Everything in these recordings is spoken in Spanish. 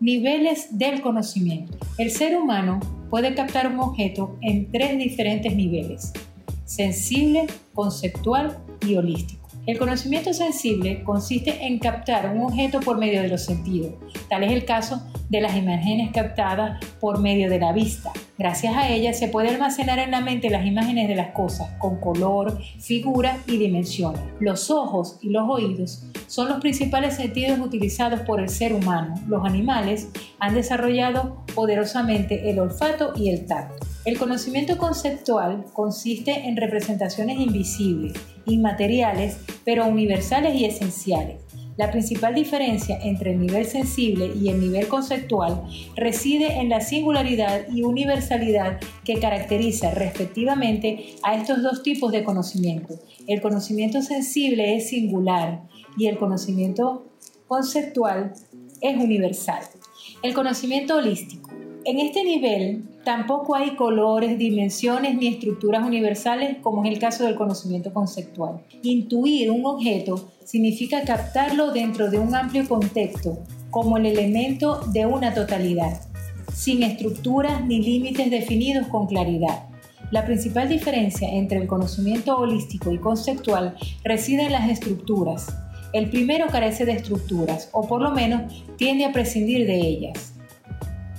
Niveles del conocimiento. El ser humano puede captar un objeto en tres diferentes niveles, sensible, conceptual y holístico. El conocimiento sensible consiste en captar un objeto por medio de los sentidos. Tal es el caso de las imágenes captadas por medio de la vista. Gracias a ellas se puede almacenar en la mente las imágenes de las cosas con color, figura y dimensiones. Los ojos y los oídos son los principales sentidos utilizados por el ser humano. Los animales han desarrollado poderosamente el olfato y el tacto. El conocimiento conceptual consiste en representaciones invisibles, inmateriales, pero universales y esenciales. La principal diferencia entre el nivel sensible y el nivel conceptual reside en la singularidad y universalidad que caracteriza respectivamente a estos dos tipos de conocimiento. El conocimiento sensible es singular, y el conocimiento conceptual es universal. El conocimiento holístico. En este nivel tampoco hay colores, dimensiones ni estructuras universales como es el caso del conocimiento conceptual. Intuir un objeto significa captarlo dentro de un amplio contexto como el elemento de una totalidad, sin estructuras ni límites definidos con claridad. La principal diferencia entre el conocimiento holístico y conceptual reside en las estructuras. El primero carece de estructuras, o por lo menos tiende a prescindir de ellas.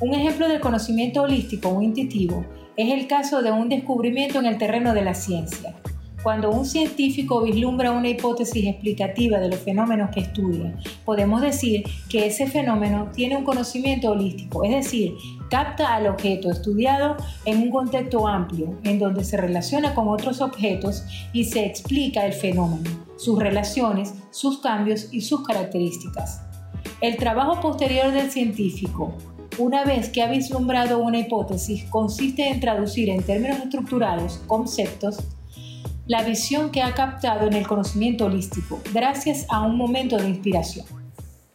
Un ejemplo del conocimiento holístico o intuitivo es el caso de un descubrimiento en el terreno de la ciencia. Cuando un científico vislumbra una hipótesis explicativa de los fenómenos que estudia, podemos decir que ese fenómeno tiene un conocimiento holístico, es decir, capta al objeto estudiado en un contexto amplio, en donde se relaciona con otros objetos y se explica el fenómeno, sus relaciones, sus cambios y sus características. El trabajo posterior del científico, una vez que ha vislumbrado una hipótesis, consiste en traducir en términos estructurales conceptos la visión que ha captado en el conocimiento holístico, gracias a un momento de inspiración.